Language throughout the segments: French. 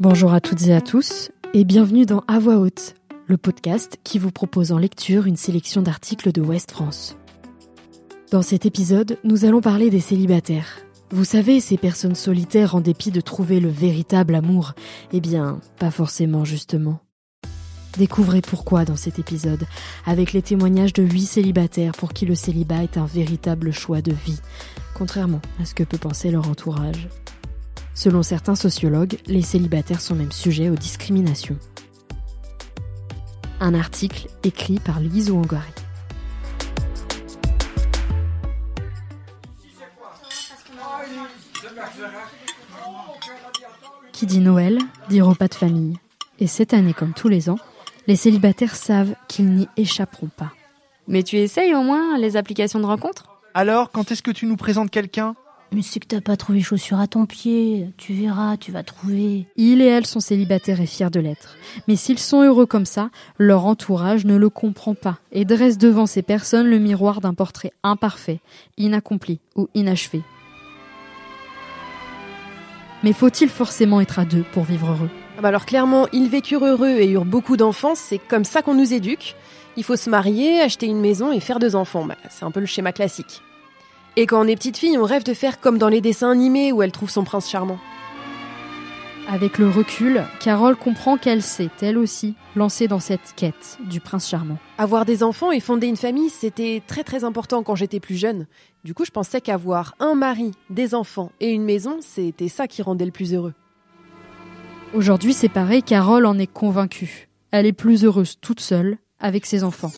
Bonjour à toutes et à tous et bienvenue dans À voix haute, le podcast qui vous propose en lecture une sélection d'articles de Ouest France. Dans cet épisode, nous allons parler des célibataires. Vous savez, ces personnes solitaires en dépit de trouver le véritable amour. Eh bien, pas forcément justement. Découvrez pourquoi dans cet épisode, avec les témoignages de huit célibataires pour qui le célibat est un véritable choix de vie, contrairement à ce que peut penser leur entourage. Selon certains sociologues, les célibataires sont même sujets aux discriminations. Un article écrit par Lise Ouangari. Qui dit Noël dit repas de famille. Et cette année, comme tous les ans, les célibataires savent qu'ils n'y échapperont pas. Mais tu essayes au moins les applications de rencontre? Alors, quand est-ce que tu nous présentes quelqu'un? Mais c'est que t'as pas trouvé chaussures à ton pied. Tu verras, tu vas trouver. Ils et elles sont célibataires et fiers de l'être. Mais s'ils sont heureux comme ça, leur entourage ne le comprend pas et dresse devant ces personnes le miroir d'un portrait imparfait, inaccompli ou inachevé. Mais faut-il forcément être à deux pour vivre heureux? Ah bah alors clairement, ils vécurent heureux et eurent beaucoup d'enfants, c'est comme ça qu'on nous éduque. Il faut se marier, acheter une maison et faire deux enfants. Bah, c'est un peu le schéma classique. Et quand on est petite fille, on rêve de faire comme dans les dessins animés où elle trouve son prince charmant. Avec le recul, Carole comprend qu'elle s'est, elle aussi, lancée dans cette quête du prince charmant. Avoir des enfants et fonder une famille, c'était très très important quand j'étais plus jeune. Du coup, je pensais qu'avoir un mari, des enfants et une maison, c'était ça qui rendait le plus heureux. Aujourd'hui, c'est pareil, Carole en est convaincue. Elle est plus heureuse toute seule, avec ses enfants.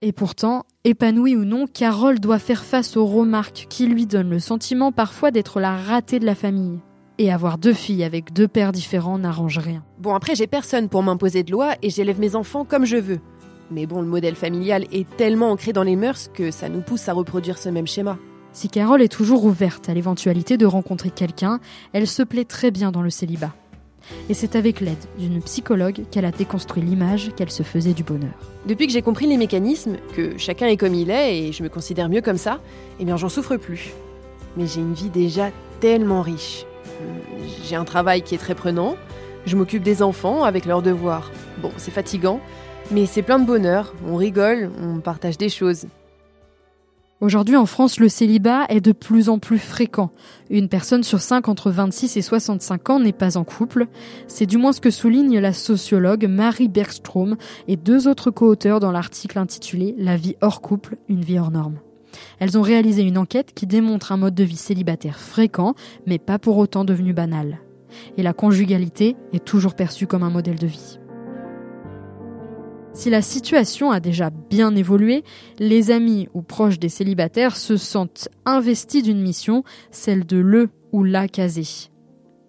Et pourtant, épanouie ou non, Carole doit faire face aux remarques qui lui donnent le sentiment parfois d'être la ratée de la famille. Et avoir deux filles avec deux pères différents n'arrange rien. Bon, après, j'ai personne pour m'imposer de loi et j'élève mes enfants comme je veux. Mais bon, le modèle familial est tellement ancré dans les mœurs que ça nous pousse à reproduire ce même schéma. Si Carole est toujours ouverte à l'éventualité de rencontrer quelqu'un, elle se plaît très bien dans le célibat. Et c'est avec l'aide d'une psychologue qu'elle a déconstruit l'image qu'elle se faisait du bonheur. Depuis que j'ai compris les mécanismes, que chacun est comme il est et je me considère mieux comme ça, eh bien j'en souffre plus. Mais j'ai une vie déjà tellement riche. J'ai un travail qui est très prenant, je m'occupe des enfants avec leurs devoirs. Bon, c'est fatigant, mais c'est plein de bonheur, on rigole, on partage des choses. Aujourd'hui en France, le célibat est de plus en plus fréquent. Une personne sur cinq entre 26 et 65 ans n'est pas en couple. C'est du moins ce que souligne la sociologue Marie Bergstrom et deux autres co-auteurs dans l'article intitulé La vie hors couple, une vie hors norme. Elles ont réalisé une enquête qui démontre un mode de vie célibataire fréquent, mais pas pour autant devenu banal. Et la conjugalité est toujours perçue comme un modèle de vie. Si la situation a déjà bien évolué, les amis ou proches des célibataires se sentent investis d'une mission, celle de le ou la caser.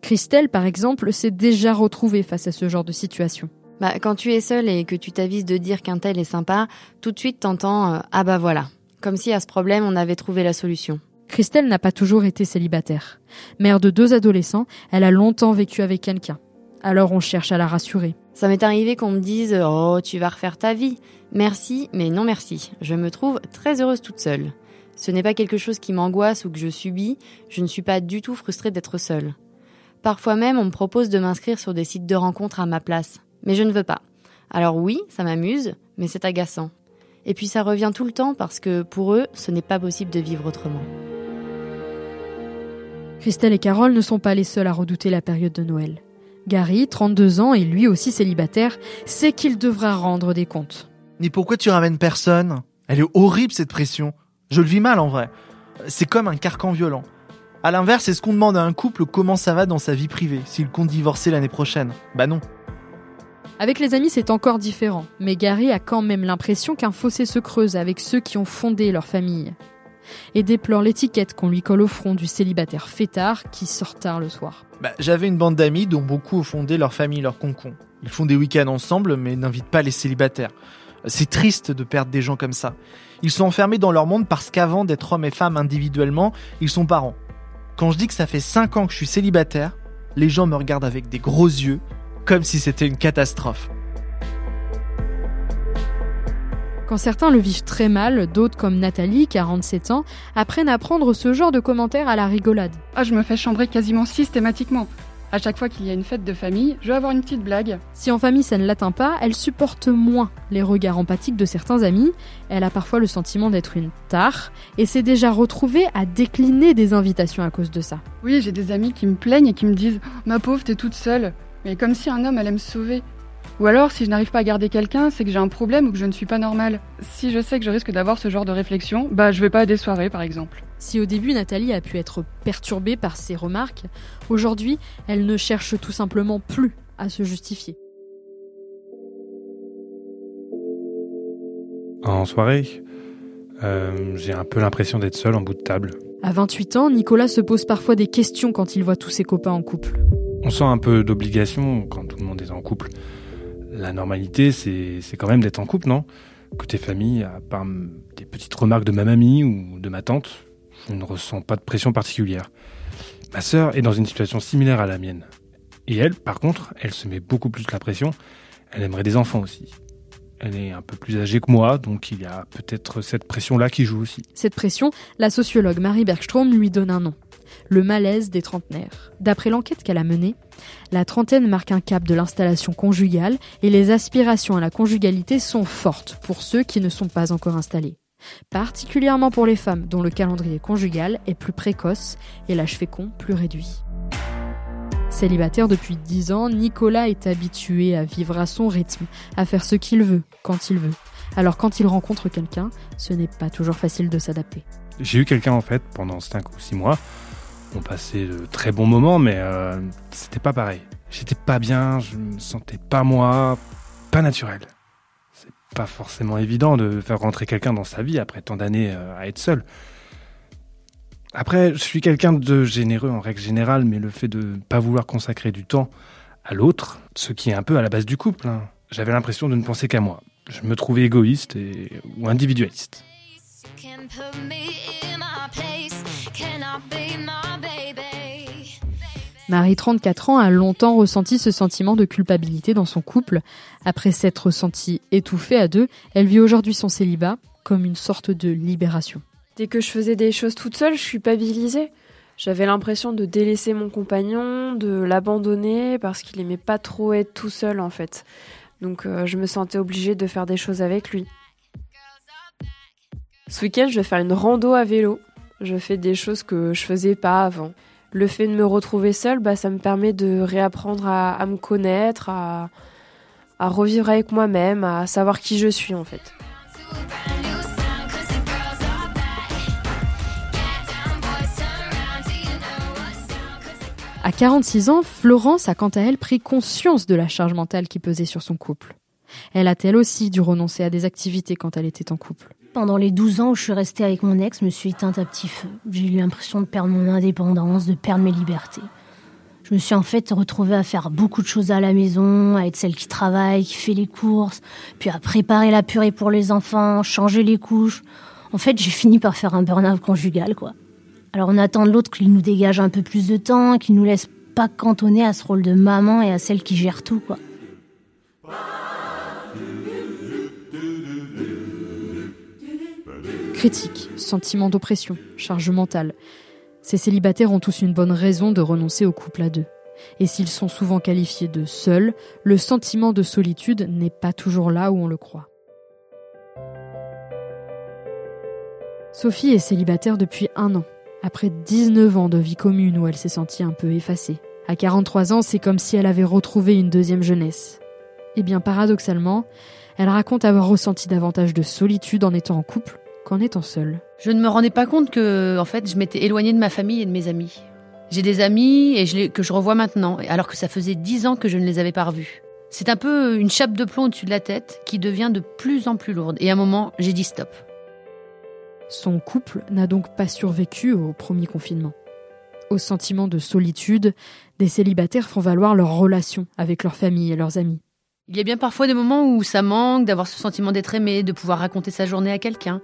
Christelle, par exemple, s'est déjà retrouvée face à ce genre de situation. Bah, quand tu es seule et que tu t'avises de dire qu'un tel est sympa, tout de suite t'entends euh, ah bah voilà, comme si à ce problème on avait trouvé la solution. Christelle n'a pas toujours été célibataire. Mère de deux adolescents, elle a longtemps vécu avec quelqu'un. Alors on cherche à la rassurer. Ça m'est arrivé qu'on me dise Oh, tu vas refaire ta vie. Merci, mais non merci. Je me trouve très heureuse toute seule. Ce n'est pas quelque chose qui m'angoisse ou que je subis. Je ne suis pas du tout frustrée d'être seule. Parfois même, on me propose de m'inscrire sur des sites de rencontres à ma place. Mais je ne veux pas. Alors oui, ça m'amuse, mais c'est agaçant. Et puis ça revient tout le temps parce que pour eux, ce n'est pas possible de vivre autrement. Christelle et Carole ne sont pas les seuls à redouter la période de Noël. Gary, 32 ans et lui aussi célibataire, sait qu'il devra rendre des comptes. Mais pourquoi tu ramènes personne? Elle est horrible cette pression. Je le vis mal en vrai. C'est comme un carcan violent. À l'inverse, c'est ce qu'on demande à un couple comment ça va dans sa vie privée, s'il compte divorcer l'année prochaine? Bah non. Avec les amis, c'est encore différent, mais Gary a quand même l'impression qu'un fossé se creuse avec ceux qui ont fondé leur famille. Et déplore l'étiquette qu'on lui colle au front du célibataire fêtard qui sort tard le soir. Bah, J'avais une bande d'amis dont beaucoup ont fondé leur famille, leur concon. Ils font des week-ends ensemble, mais n'invitent pas les célibataires. C'est triste de perdre des gens comme ça. Ils sont enfermés dans leur monde parce qu'avant d'être hommes et femmes individuellement, ils sont parents. Quand je dis que ça fait 5 ans que je suis célibataire, les gens me regardent avec des gros yeux, comme si c'était une catastrophe. Quand certains le vivent très mal, d'autres comme Nathalie, 47 ans, apprennent à prendre ce genre de commentaires à la rigolade. Ah, je me fais chambrer quasiment systématiquement. À chaque fois qu'il y a une fête de famille, je vais avoir une petite blague. Si en famille ça ne l'atteint pas, elle supporte moins les regards empathiques de certains amis. Elle a parfois le sentiment d'être une tare et s'est déjà retrouvée à décliner des invitations à cause de ça. Oui, j'ai des amis qui me plaignent et qui me disent Ma pauvre, t'es toute seule. Mais comme si un homme allait me sauver. Ou alors, si je n'arrive pas à garder quelqu'un, c'est que j'ai un problème ou que je ne suis pas normale. Si je sais que je risque d'avoir ce genre de réflexion, bah je vais pas à des soirées par exemple. Si au début Nathalie a pu être perturbée par ces remarques, aujourd'hui elle ne cherche tout simplement plus à se justifier. En soirée, euh, j'ai un peu l'impression d'être seul en bout de table. À 28 ans, Nicolas se pose parfois des questions quand il voit tous ses copains en couple. On sent un peu d'obligation quand tout le monde est en couple. La normalité, c'est quand même d'être en couple, non? Côté famille, à part des petites remarques de ma mamie ou de ma tante, je ne ressens pas de pression particulière. Ma sœur est dans une situation similaire à la mienne. Et elle, par contre, elle se met beaucoup plus la pression. Elle aimerait des enfants aussi. Elle est un peu plus âgée que moi, donc il y a peut-être cette pression-là qui joue aussi. Cette pression, la sociologue Marie Bergstrom lui donne un nom. Le malaise des trentenaires. D'après l'enquête qu'elle a menée, la trentaine marque un cap de l'installation conjugale et les aspirations à la conjugalité sont fortes pour ceux qui ne sont pas encore installés particulièrement pour les femmes dont le calendrier conjugal est plus précoce et l'âge fécond plus réduit. Célibataire depuis 10 ans, Nicolas est habitué à vivre à son rythme, à faire ce qu'il veut, quand il veut. Alors quand il rencontre quelqu'un, ce n'est pas toujours facile de s'adapter. J'ai eu quelqu'un en fait pendant 5 ou 6 mois. On passait de très bons moments, mais euh, c'était pas pareil. J'étais pas bien, je me sentais pas moi, pas naturel pas forcément évident de faire rentrer quelqu'un dans sa vie après tant d'années euh, à être seul. Après, je suis quelqu'un de généreux en règle générale, mais le fait de ne pas vouloir consacrer du temps à l'autre, ce qui est un peu à la base du couple, hein, j'avais l'impression de ne penser qu'à moi. Je me trouvais égoïste et, ou individualiste. Marie, 34 ans, a longtemps ressenti ce sentiment de culpabilité dans son couple. Après s'être sentie étouffée à deux, elle vit aujourd'hui son célibat comme une sorte de libération. Dès que je faisais des choses toute seule, je culpabilisais. J'avais l'impression de délaisser mon compagnon, de l'abandonner parce qu'il aimait pas trop être tout seul en fait. Donc euh, je me sentais obligée de faire des choses avec lui. Ce week-end, je vais faire une rando à vélo. Je fais des choses que je faisais pas avant le fait de me retrouver seule, bah, ça me permet de réapprendre à, me connaître, à, revivre avec moi-même, à savoir qui je suis en fait. À 46 ans, Florence a quant à elle pris conscience de la charge mentale qui pesait sur son couple. Elle a elle aussi dû renoncer à des activités quand elle était en couple? Pendant les 12 ans où je suis restée avec mon ex, je me suis éteinte à petit feu. J'ai eu l'impression de perdre mon indépendance, de perdre mes libertés. Je me suis en fait retrouvée à faire beaucoup de choses à la maison, à être celle qui travaille, qui fait les courses, puis à préparer la purée pour les enfants, changer les couches. En fait, j'ai fini par faire un burn-out conjugal, quoi. Alors on attend de l'autre qu'il nous dégage un peu plus de temps, qu'il nous laisse pas cantonner à ce rôle de maman et à celle qui gère tout, quoi. Critique, sentiment d'oppression, charge mentale. Ces célibataires ont tous une bonne raison de renoncer au couple à deux. Et s'ils sont souvent qualifiés de seuls, le sentiment de solitude n'est pas toujours là où on le croit. Sophie est célibataire depuis un an, après 19 ans de vie commune où elle s'est sentie un peu effacée. À 43 ans, c'est comme si elle avait retrouvé une deuxième jeunesse. Eh bien paradoxalement, elle raconte avoir ressenti davantage de solitude en étant en couple qu'en étant seule. Je ne me rendais pas compte que, en fait, je m'étais éloignée de ma famille et de mes amis. J'ai des amis et je que je revois maintenant, alors que ça faisait dix ans que je ne les avais pas revus. C'est un peu une chape de plomb au-dessus de la tête qui devient de plus en plus lourde. Et à un moment, j'ai dit stop. Son couple n'a donc pas survécu au premier confinement. Au sentiment de solitude, des célibataires font valoir leur relation avec leur famille et leurs amis. Il y a bien parfois des moments où ça manque d'avoir ce sentiment d'être aimé, de pouvoir raconter sa journée à quelqu'un.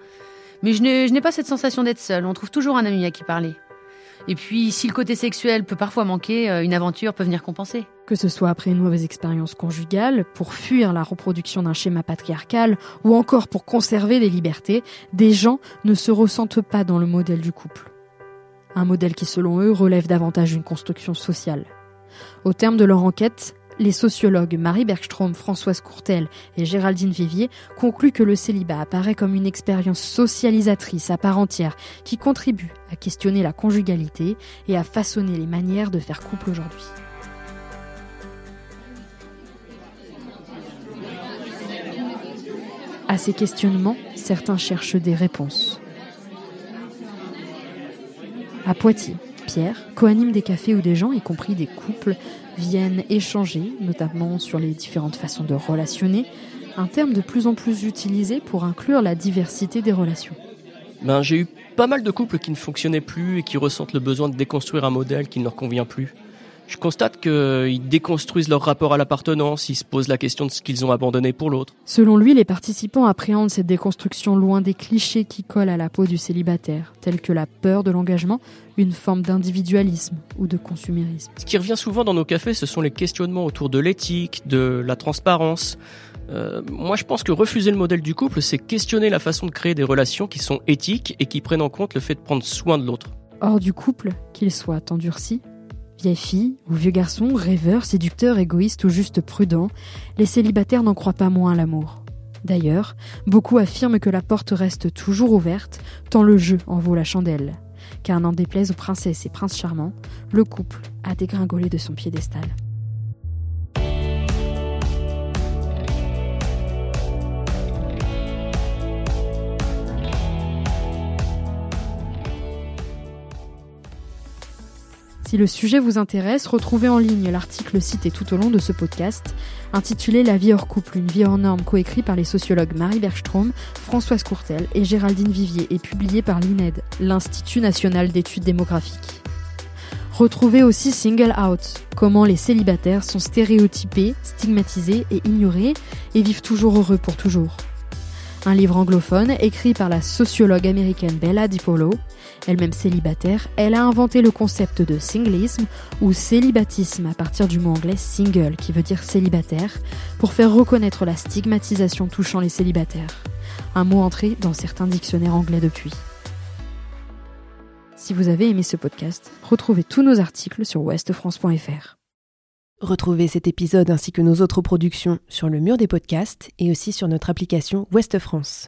Mais je n'ai pas cette sensation d'être seule, on trouve toujours un ami à qui parler. Et puis, si le côté sexuel peut parfois manquer, euh, une aventure peut venir compenser. Que ce soit après une mauvaise expérience conjugale, pour fuir la reproduction d'un schéma patriarcal, ou encore pour conserver des libertés, des gens ne se ressentent pas dans le modèle du couple. Un modèle qui, selon eux, relève davantage d'une construction sociale. Au terme de leur enquête, les sociologues Marie Bergstrom, Françoise Courtel et Géraldine Vivier concluent que le célibat apparaît comme une expérience socialisatrice à part entière qui contribue à questionner la conjugalité et à façonner les manières de faire couple aujourd'hui. À ces questionnements, certains cherchent des réponses. À Poitiers, Coanime des cafés où des gens, y compris des couples, viennent échanger, notamment sur les différentes façons de relationner, un terme de plus en plus utilisé pour inclure la diversité des relations. Ben, j'ai eu pas mal de couples qui ne fonctionnaient plus et qui ressentent le besoin de déconstruire un modèle qui ne leur convient plus. Je constate qu'ils déconstruisent leur rapport à l'appartenance, ils se posent la question de ce qu'ils ont abandonné pour l'autre. Selon lui, les participants appréhendent cette déconstruction loin des clichés qui collent à la peau du célibataire, tels que la peur de l'engagement, une forme d'individualisme ou de consumérisme. Ce qui revient souvent dans nos cafés, ce sont les questionnements autour de l'éthique, de la transparence. Euh, moi, je pense que refuser le modèle du couple, c'est questionner la façon de créer des relations qui sont éthiques et qui prennent en compte le fait de prendre soin de l'autre. Hors du couple, qu'il soit endurci, Vieille fille ou vieux garçon, rêveur, séducteur, égoïste ou juste prudent, les célibataires n'en croient pas moins à l'amour. D'ailleurs, beaucoup affirment que la porte reste toujours ouverte, tant le jeu en vaut la chandelle. Car n'en déplaise aux princesses et princes charmants, le couple a dégringolé de son piédestal. Si le sujet vous intéresse, retrouvez en ligne l'article cité tout au long de ce podcast, intitulé La vie hors couple, une vie hors norme, coécrit par les sociologues Marie Bergstrom, Françoise Courtel et Géraldine Vivier et publié par l'INED, l'Institut national d'études démographiques. Retrouvez aussi Single Out, comment les célibataires sont stéréotypés, stigmatisés et ignorés et vivent toujours heureux pour toujours. Un livre anglophone écrit par la sociologue américaine Bella DiPolo. Elle-même célibataire, elle a inventé le concept de singlisme ou célibatisme à partir du mot anglais single qui veut dire célibataire pour faire reconnaître la stigmatisation touchant les célibataires. Un mot entré dans certains dictionnaires anglais depuis. Si vous avez aimé ce podcast, retrouvez tous nos articles sur ouestfrance.fr. Retrouvez cet épisode ainsi que nos autres productions sur le mur des podcasts et aussi sur notre application Ouest France.